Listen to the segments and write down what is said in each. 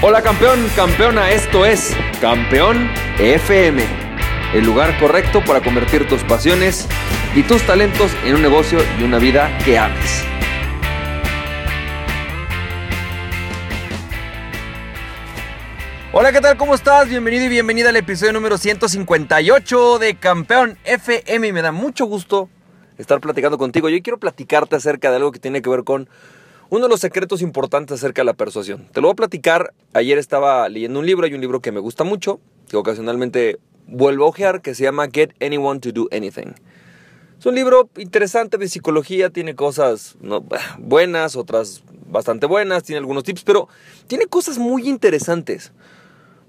Hola campeón, campeona, esto es Campeón FM, el lugar correcto para convertir tus pasiones y tus talentos en un negocio y una vida que ames. Hola, ¿qué tal? ¿Cómo estás? Bienvenido y bienvenida al episodio número 158 de Campeón FM me da mucho gusto estar platicando contigo. Yo quiero platicarte acerca de algo que tiene que ver con uno de los secretos importantes acerca de la persuasión. Te lo voy a platicar. Ayer estaba leyendo un libro, hay un libro que me gusta mucho, que ocasionalmente vuelvo a ojear, que se llama Get Anyone to Do Anything. Es un libro interesante de psicología, tiene cosas buenas, otras bastante buenas, tiene algunos tips, pero tiene cosas muy interesantes.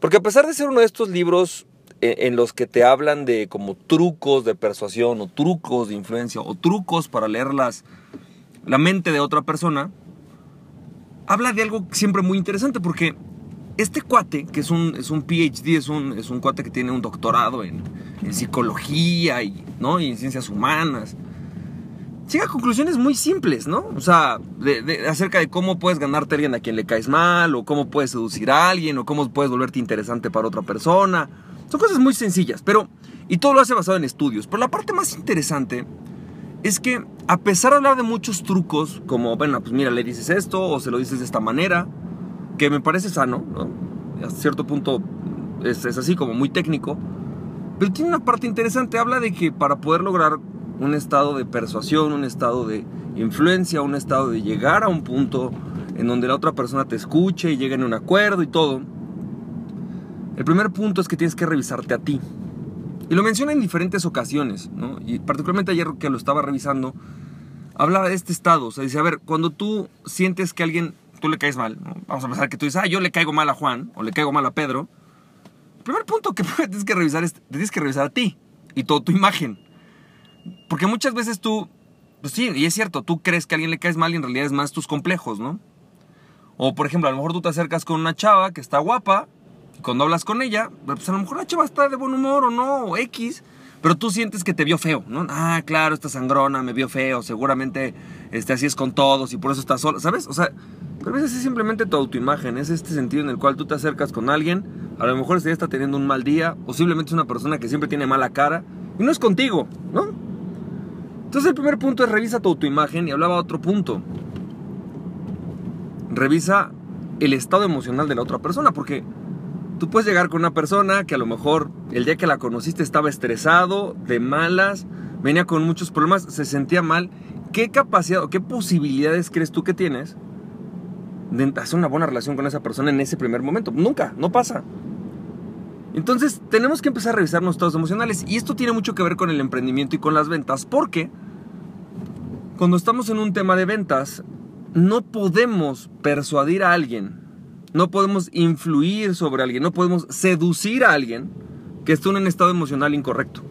Porque a pesar de ser uno de estos libros en, en los que te hablan de como trucos de persuasión o trucos de influencia o trucos para leerlas la mente de otra persona, habla de algo siempre muy interesante porque este cuate, que es un, es un PhD, es un, es un cuate que tiene un doctorado en, psicología y, ¿no? y en ciencias humanas, llega a conclusiones muy simples, ¿no? O sea, acerca de cómo puedes ganarte a alguien a quien le caes mal, o cómo puedes seducir a alguien, o cómo puedes volverte interesante para otra persona. Son cosas muy sencillas, pero... Y todo lo hace basado en estudios. Pero la parte más interesante es que a pesar de hablar de muchos trucos, como, bueno, pues mira, le dices esto o se lo dices de esta manera, que me parece sano, ¿no? a cierto punto es, así como muy técnico, pero tiene una parte interesante, habla de que para poder lograr un estado de persuasión, un estado de influencia, un estado de llegar a un punto en donde la otra persona te escuche y llegue a un acuerdo y todo, el primer punto es que tienes que revisarte a ti. Y lo menciona en diferentes ocasiones, ¿no? Y particularmente ayer que lo estaba revisando, hablaba de este estado. O sea, dice, a ver, cuando tú sientes que alguien, tú le caes mal, vamos a pensar que tú dices, ah, yo le caigo mal a Juan, o le caigo mal a Pedro. El primer punto que tienes que revisar es, tienes que revisar a ti y toda tu imagen. Porque muchas veces tú, pues sí, y es cierto, tú crees que a alguien le caes mal y en realidad es más tus complejos, ¿no? O por ejemplo, a lo mejor tú te acercas con una chava que está guapa cuando hablas con ella, pues a lo mejor la chava está de buen humor o no, o X, pero tú sientes que te vio feo, ¿no? Ah, claro, esta sangrona me vio feo, seguramente este, así es con todos y por eso está sola, ¿sabes? O sea, pero a es simplemente tu autoimagen, es este sentido en el cual tú te acercas con alguien, a lo mejor día está teniendo un mal día, o simplemente es una persona que siempre tiene mala cara, y no es contigo, ¿no? Entonces el primer punto es revisa tu autoimagen y hablaba otro punto. Revisa el estado emocional de la otra persona, porque Tú puedes llegar con una persona que a lo mejor el día que la conociste estaba estresado, de malas, venía con muchos problemas, se sentía mal. ¿Qué capacidad o qué posibilidades crees tú que tienes de hacer una buena relación con esa persona en ese primer momento? Nunca, no pasa. Entonces tenemos que empezar a revisar nuestros estados emocionales y esto tiene mucho que ver con el emprendimiento y con las ventas porque cuando estamos en un tema de ventas no podemos persuadir a alguien no podemos influir sobre alguien, no podemos seducir a alguien que esté en un estado emocional incorrecto.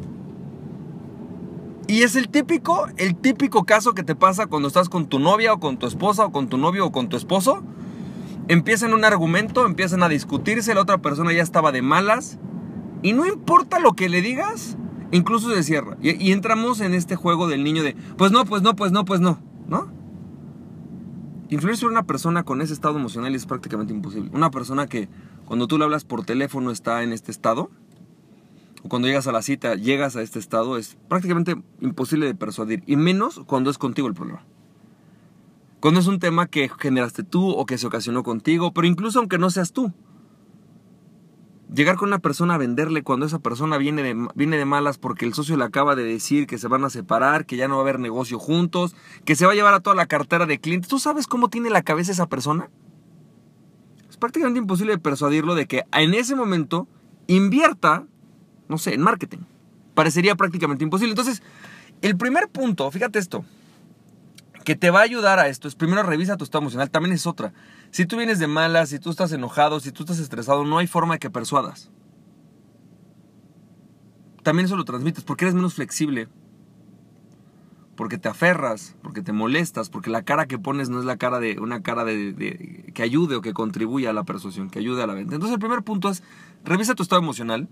Y es el típico, el típico caso que te pasa cuando estás con tu novia o con tu esposa o con tu novio o con tu esposo. Empiezan un argumento, empiezan a discutirse, la otra persona ya estaba de malas y no importa lo que le digas, incluso se cierra. Y, y entramos en este juego del niño de, pues no, pues no, pues no, pues no, ¿no? Influir sobre una persona con ese estado emocional es prácticamente imposible. Una persona que cuando tú le hablas por teléfono está en este estado, o cuando llegas a la cita llegas a este estado, es prácticamente imposible de persuadir. Y menos cuando es contigo el problema. Cuando es un tema que generaste tú o que se ocasionó contigo, pero incluso aunque no seas tú llegar con una persona a venderle cuando esa persona viene de, viene de malas porque el socio le acaba de decir que se van a separar, que ya no va a haber negocio juntos, que se va a llevar a toda la cartera de clientes. ¿Tú sabes cómo tiene la cabeza esa persona? Es prácticamente imposible persuadirlo de que en ese momento invierta, no sé, en marketing. Parecería prácticamente imposible. Entonces, el primer punto, fíjate esto, que te va a ayudar a esto es primero revisa tu estado emocional, también es otra. Si tú vienes de malas, si tú estás enojado, si tú estás estresado, no hay forma de que persuadas. También eso lo transmites porque eres menos flexible. Porque te aferras, porque te molestas, porque la cara que pones no es la cara de una cara de, que ayude o que contribuya a la persuasión, que ayude a la venta. Entonces el primer punto es revisa tu estado emocional.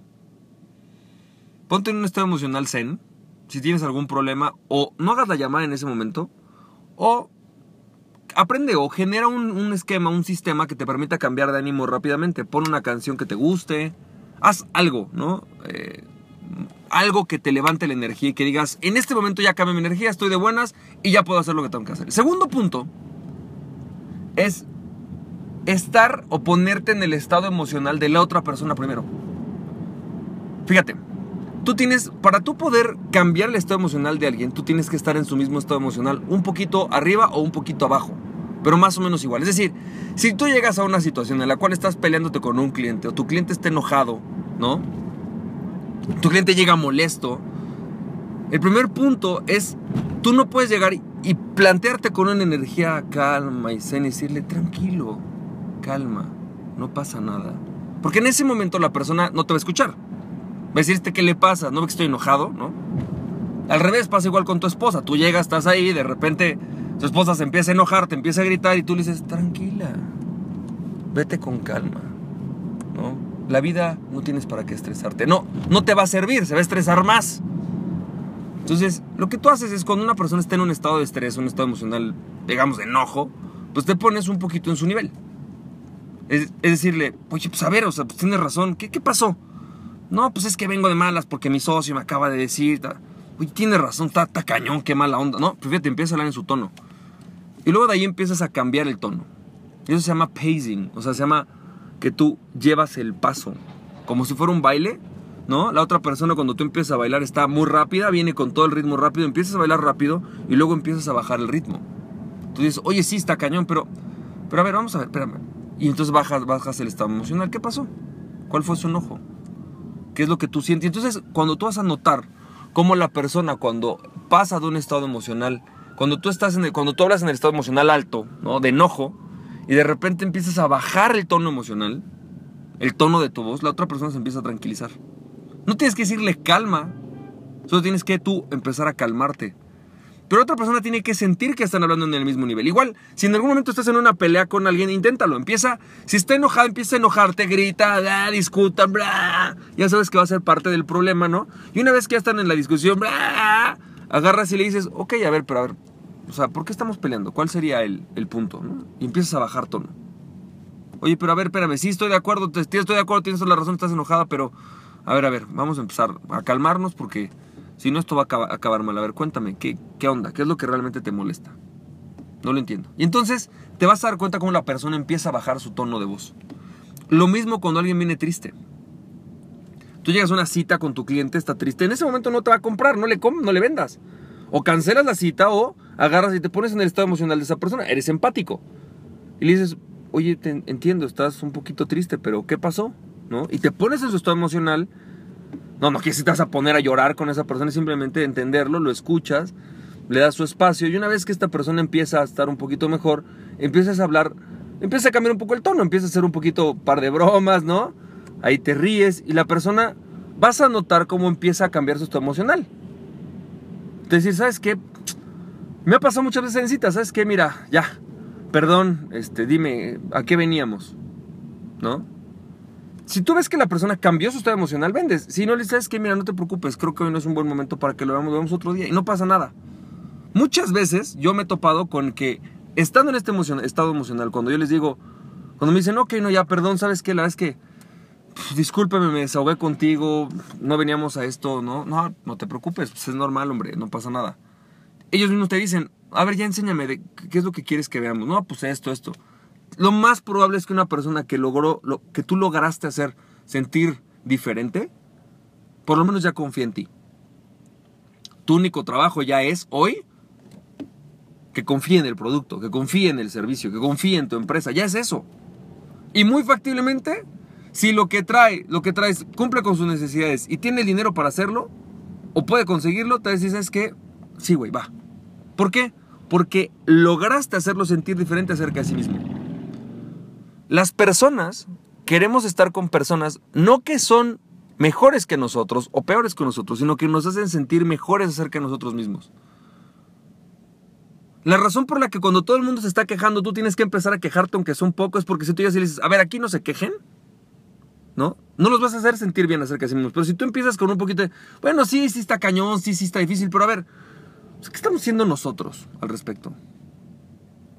Ponte en un estado emocional zen. Si tienes algún problema o no hagas la llamada en ese momento, o aprende o genera un, esquema, un sistema que te permita cambiar de ánimo rápidamente. Pon una canción que te guste, haz algo, ¿no? Eh, algo que te levante la energía y que digas, en este momento ya cambia mi energía, estoy de buenas y ya puedo hacer lo que tengo que hacer. segundo punto es estar o ponerte en el estado emocional de la otra persona primero. Fíjate, tú tienes, para tú poder cambiar el estado emocional de alguien, tú tienes que estar en su mismo estado emocional, un poquito arriba o un poquito abajo, pero más o menos igual. Es decir, si tú llegas a una situación en la cual estás peleándote con un cliente o tu cliente está enojado, ¿no? Tu cliente llega molesto. El primer punto es, tú no puedes llegar y plantearte con una energía calma y zen y decirle, tranquilo, calma, no pasa nada. Porque en ese momento la persona no te va a escuchar. Va a decirte qué le pasa, no ve que estoy enojado, ¿no? Al revés, pasa igual con tu esposa. Tú llegas, estás ahí, de repente tu esposa se empieza a enojar, te empieza a gritar y tú le dices, tranquila, vete con calma, ¿no? La vida no tienes para qué estresarte. No, no te va a servir, se va a estresar más. Entonces, lo que tú haces es cuando una persona está en un estado de estrés, un estado emocional, digamos, de enojo, pues te pones un poquito en su nivel. Es, decirle, oye, pues a ver, o sea, pues tienes razón, ¿qué, qué pasó? No, pues es que vengo de malas porque mi socio me acaba de decir. Uy, tiene razón, está, cañón, qué mala onda. No, pues fíjate, empieza a hablar en su tono. Y luego de ahí empiezas a cambiar el tono. Y eso se llama pacing, o sea, se llama que tú llevas el paso. Como si fuera un baile, ¿no? La otra persona cuando tú empiezas a bailar está muy rápida, viene con todo el ritmo rápido, empiezas a bailar rápido y luego empiezas a bajar el ritmo. Tú dices, oye, sí, está cañón, pero, pero a ver, vamos a ver, espérame. Y entonces bajas, bajas el estado emocional. ¿Qué pasó? ¿Cuál fue su enojo? Qué es lo que tú sientes. Entonces, cuando tú vas a notar cómo la persona cuando pasa de un estado emocional, cuando tú estás en el, cuando tú hablas en el estado emocional alto, ¿no? De enojo, y de repente empiezas a bajar el tono emocional, el tono de tu voz, la otra persona se empieza a tranquilizar. No tienes que decirle calma, solo tienes que tú empezar a calmarte. Pero otra persona tiene que sentir que están hablando en el mismo nivel. Igual, si en algún momento estás en una pelea con alguien, inténtalo. Empieza, si está enojado, empieza a enojarte, grita, da, discuta, bla. Ya sabes que va a ser parte del problema, ¿no? Y una vez que ya están en la discusión, bla, agarras y le dices, ok, a ver, pero a ver, o sea, ¿por qué estamos peleando? ¿Cuál sería el, punto? Y empiezas a bajar tono. Oye, pero a ver, espérame, sí estoy de acuerdo, estoy de acuerdo, tienes toda la razón, estás enojada, pero a ver, a ver, vamos a empezar a calmarnos porque si no, esto va a acabar, mal. A ver, cuéntame, ¿qué, ¿qué onda? ¿Qué es lo que realmente te molesta? No lo entiendo. Y entonces te vas a dar cuenta cómo la persona empieza a bajar su tono de voz. Lo mismo cuando alguien viene triste. Tú llegas a una cita con tu cliente, está triste. En ese momento no te va a comprar, no le, no le vendas. O cancelas la cita o agarras y te pones en el estado emocional de esa persona. Eres empático. Y le dices, oye, te entiendo, estás un poquito triste, pero ¿qué pasó? ¿No? Y te pones en su estado emocional no, no que si te a poner a llorar con esa persona, simplemente entenderlo, lo escuchas, le das su espacio y una vez que esta persona empieza a estar un poquito mejor, empiezas a hablar, empieza a cambiar un poco el tono, empieza a hacer un poquito par de bromas, ¿no? Ahí te ríes y la persona vas a notar cómo empieza a cambiar su estado emocional. Es decir, ¿sabes qué? Me ha pasado muchas veces en citas, ¿sabes qué? Mira, ya, perdón, este, dime, ¿a qué veníamos? ¿No? Si tú ves que la persona cambió su estado emocional, vendes. Si no le dices que, mira, no te preocupes, creo que hoy no es un buen momento para que lo veamos, lo vemos otro día y no pasa nada. Muchas veces yo me he topado con que, estando en este estado emocional, cuando yo les digo, cuando me dicen, ok, no, ya, perdón, ¿sabes qué? La verdad es que, discúlpeme, me desahogué contigo, no veníamos a esto, ¿no? No, no te preocupes, pues es normal, hombre, no pasa nada. Ellos mismos te dicen, a ver, ya enséñame, de, ¿qué es lo que quieres que veamos? No, pues esto, esto lo más probable es que una persona que logró, lo, que tú lograste hacer sentir diferente, por lo menos ya confía en ti. Tu único trabajo ya es hoy que confíe en el producto, que confíe en el servicio, que confíe en tu empresa. Ya es eso. Y muy factiblemente, si lo que trae, lo que traes cumple con sus necesidades y tiene el dinero para hacerlo, o puede conseguirlo, te decís, es que sí, güey, va. ¿Por qué? Porque lograste hacerlo sentir diferente acerca de sí mismo. Las personas queremos estar con personas no que son mejores que nosotros o peores que nosotros, sino que nos hacen sentir mejores acerca de nosotros mismos. La razón por la que cuando todo el mundo se está quejando, tú tienes que empezar a quejarte aunque sea un poco, es porque si tú ya le dices, a ver, aquí no se quejen, ¿no? No los vas a hacer sentir bien acerca de sí mismos. Pero si tú empiezas con un poquito de, bueno, sí, sí está cañón, sí, sí está difícil, pero a ver, ¿qué estamos haciendo nosotros al respecto?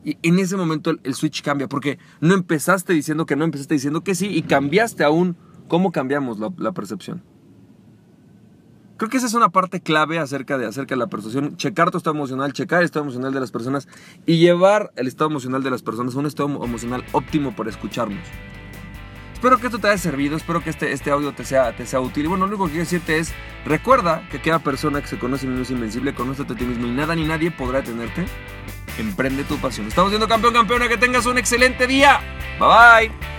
Y en ese momento el, switch cambia, porque no empezaste diciendo que no, empezaste diciendo que sí y cambiaste aún cómo cambiamos la, la percepción. Creo que esa es una parte clave acerca de, acerca de la persuasión. Checar tu estado emocional, checar el estado emocional de las personas y llevar el estado emocional de las personas a un estado emocional óptimo para escucharnos. Espero que esto te haya servido, espero que este, este audio te sea, te sea útil. Y bueno, lo único que quiero decirte es, recuerda que cada persona que se conoce mismo es invencible, conócete a ti mismo y nada ni nadie podrá detenerte. Emprende tu pasión. Estamos siendo campeón, campeona, que tengas un excelente día. Bye bye.